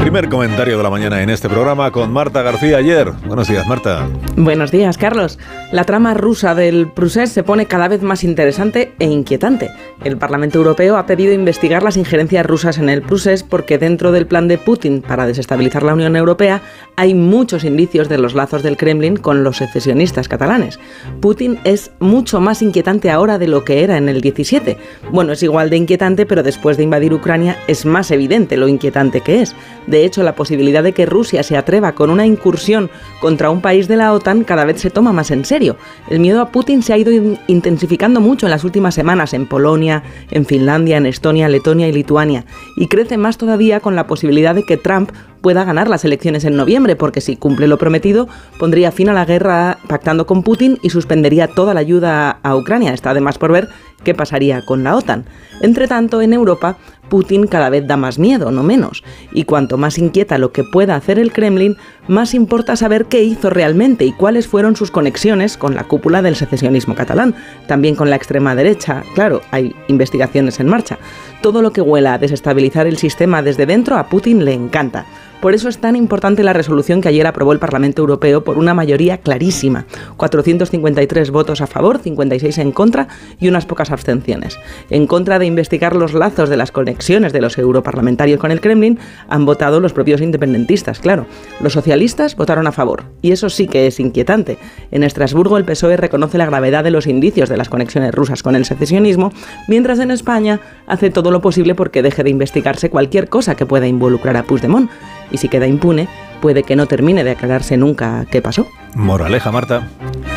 primer comentario de la mañana en este programa con Marta García ayer. Buenos días, Marta. Buenos días, Carlos. La trama rusa del Prusés se pone cada vez más interesante e inquietante. El Parlamento Europeo ha pedido investigar las injerencias rusas en el Prusés porque dentro del plan de Putin para desestabilizar la Unión Europea hay muchos indicios de los lazos del Kremlin con los secesionistas catalanes. Putin es mucho más inquietante ahora de lo que era en el 17. Bueno, es igual de inquietante, pero después de invadir Ucrania es más evidente lo inquietante que es. De hecho, la posibilidad de que Rusia se atreva con una incursión contra un país de la OTAN cada vez se toma más en serio. El miedo a Putin se ha ido intensificando mucho en las últimas semanas en Polonia, en Finlandia, en Estonia, Letonia y Lituania, y crece más todavía con la posibilidad de que Trump pueda ganar las elecciones en noviembre, porque si cumple lo prometido, pondría fin a la guerra pactando con Putin y suspendería toda la ayuda a Ucrania. Está además por ver qué pasaría con la OTAN. Entre tanto, en Europa, Putin cada vez da más miedo, no menos. Y cuanto más inquieta lo que pueda hacer el Kremlin, más importa saber qué hizo realmente y cuáles fueron sus conexiones con la cúpula del secesionismo catalán, también con la extrema derecha. Claro, hay investigaciones en marcha. Todo lo que huela a desestabilizar el sistema desde dentro a Putin le encanta. Por eso es tan importante la resolución que ayer aprobó el Parlamento Europeo por una mayoría clarísima. 453 votos a favor, 56 en contra y unas pocas abstenciones. En contra de investigar los lazos de las conexiones de los europarlamentarios con el Kremlin, han votado los propios independentistas, claro. Los socialistas votaron a favor. Y eso sí que es inquietante. En Estrasburgo el PSOE reconoce la gravedad de los indicios de las conexiones rusas con el secesionismo, mientras en España hace todo lo posible porque deje de investigarse cualquier cosa que pueda involucrar a Puigdemont y si queda impune, puede que no termine de aclararse nunca qué pasó. Moraleja, Marta.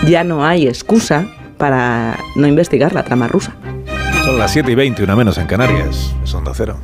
Ya no hay excusa para no investigar la trama rusa. Son las 7 y 20, una menos en Canarias. Es onda cero.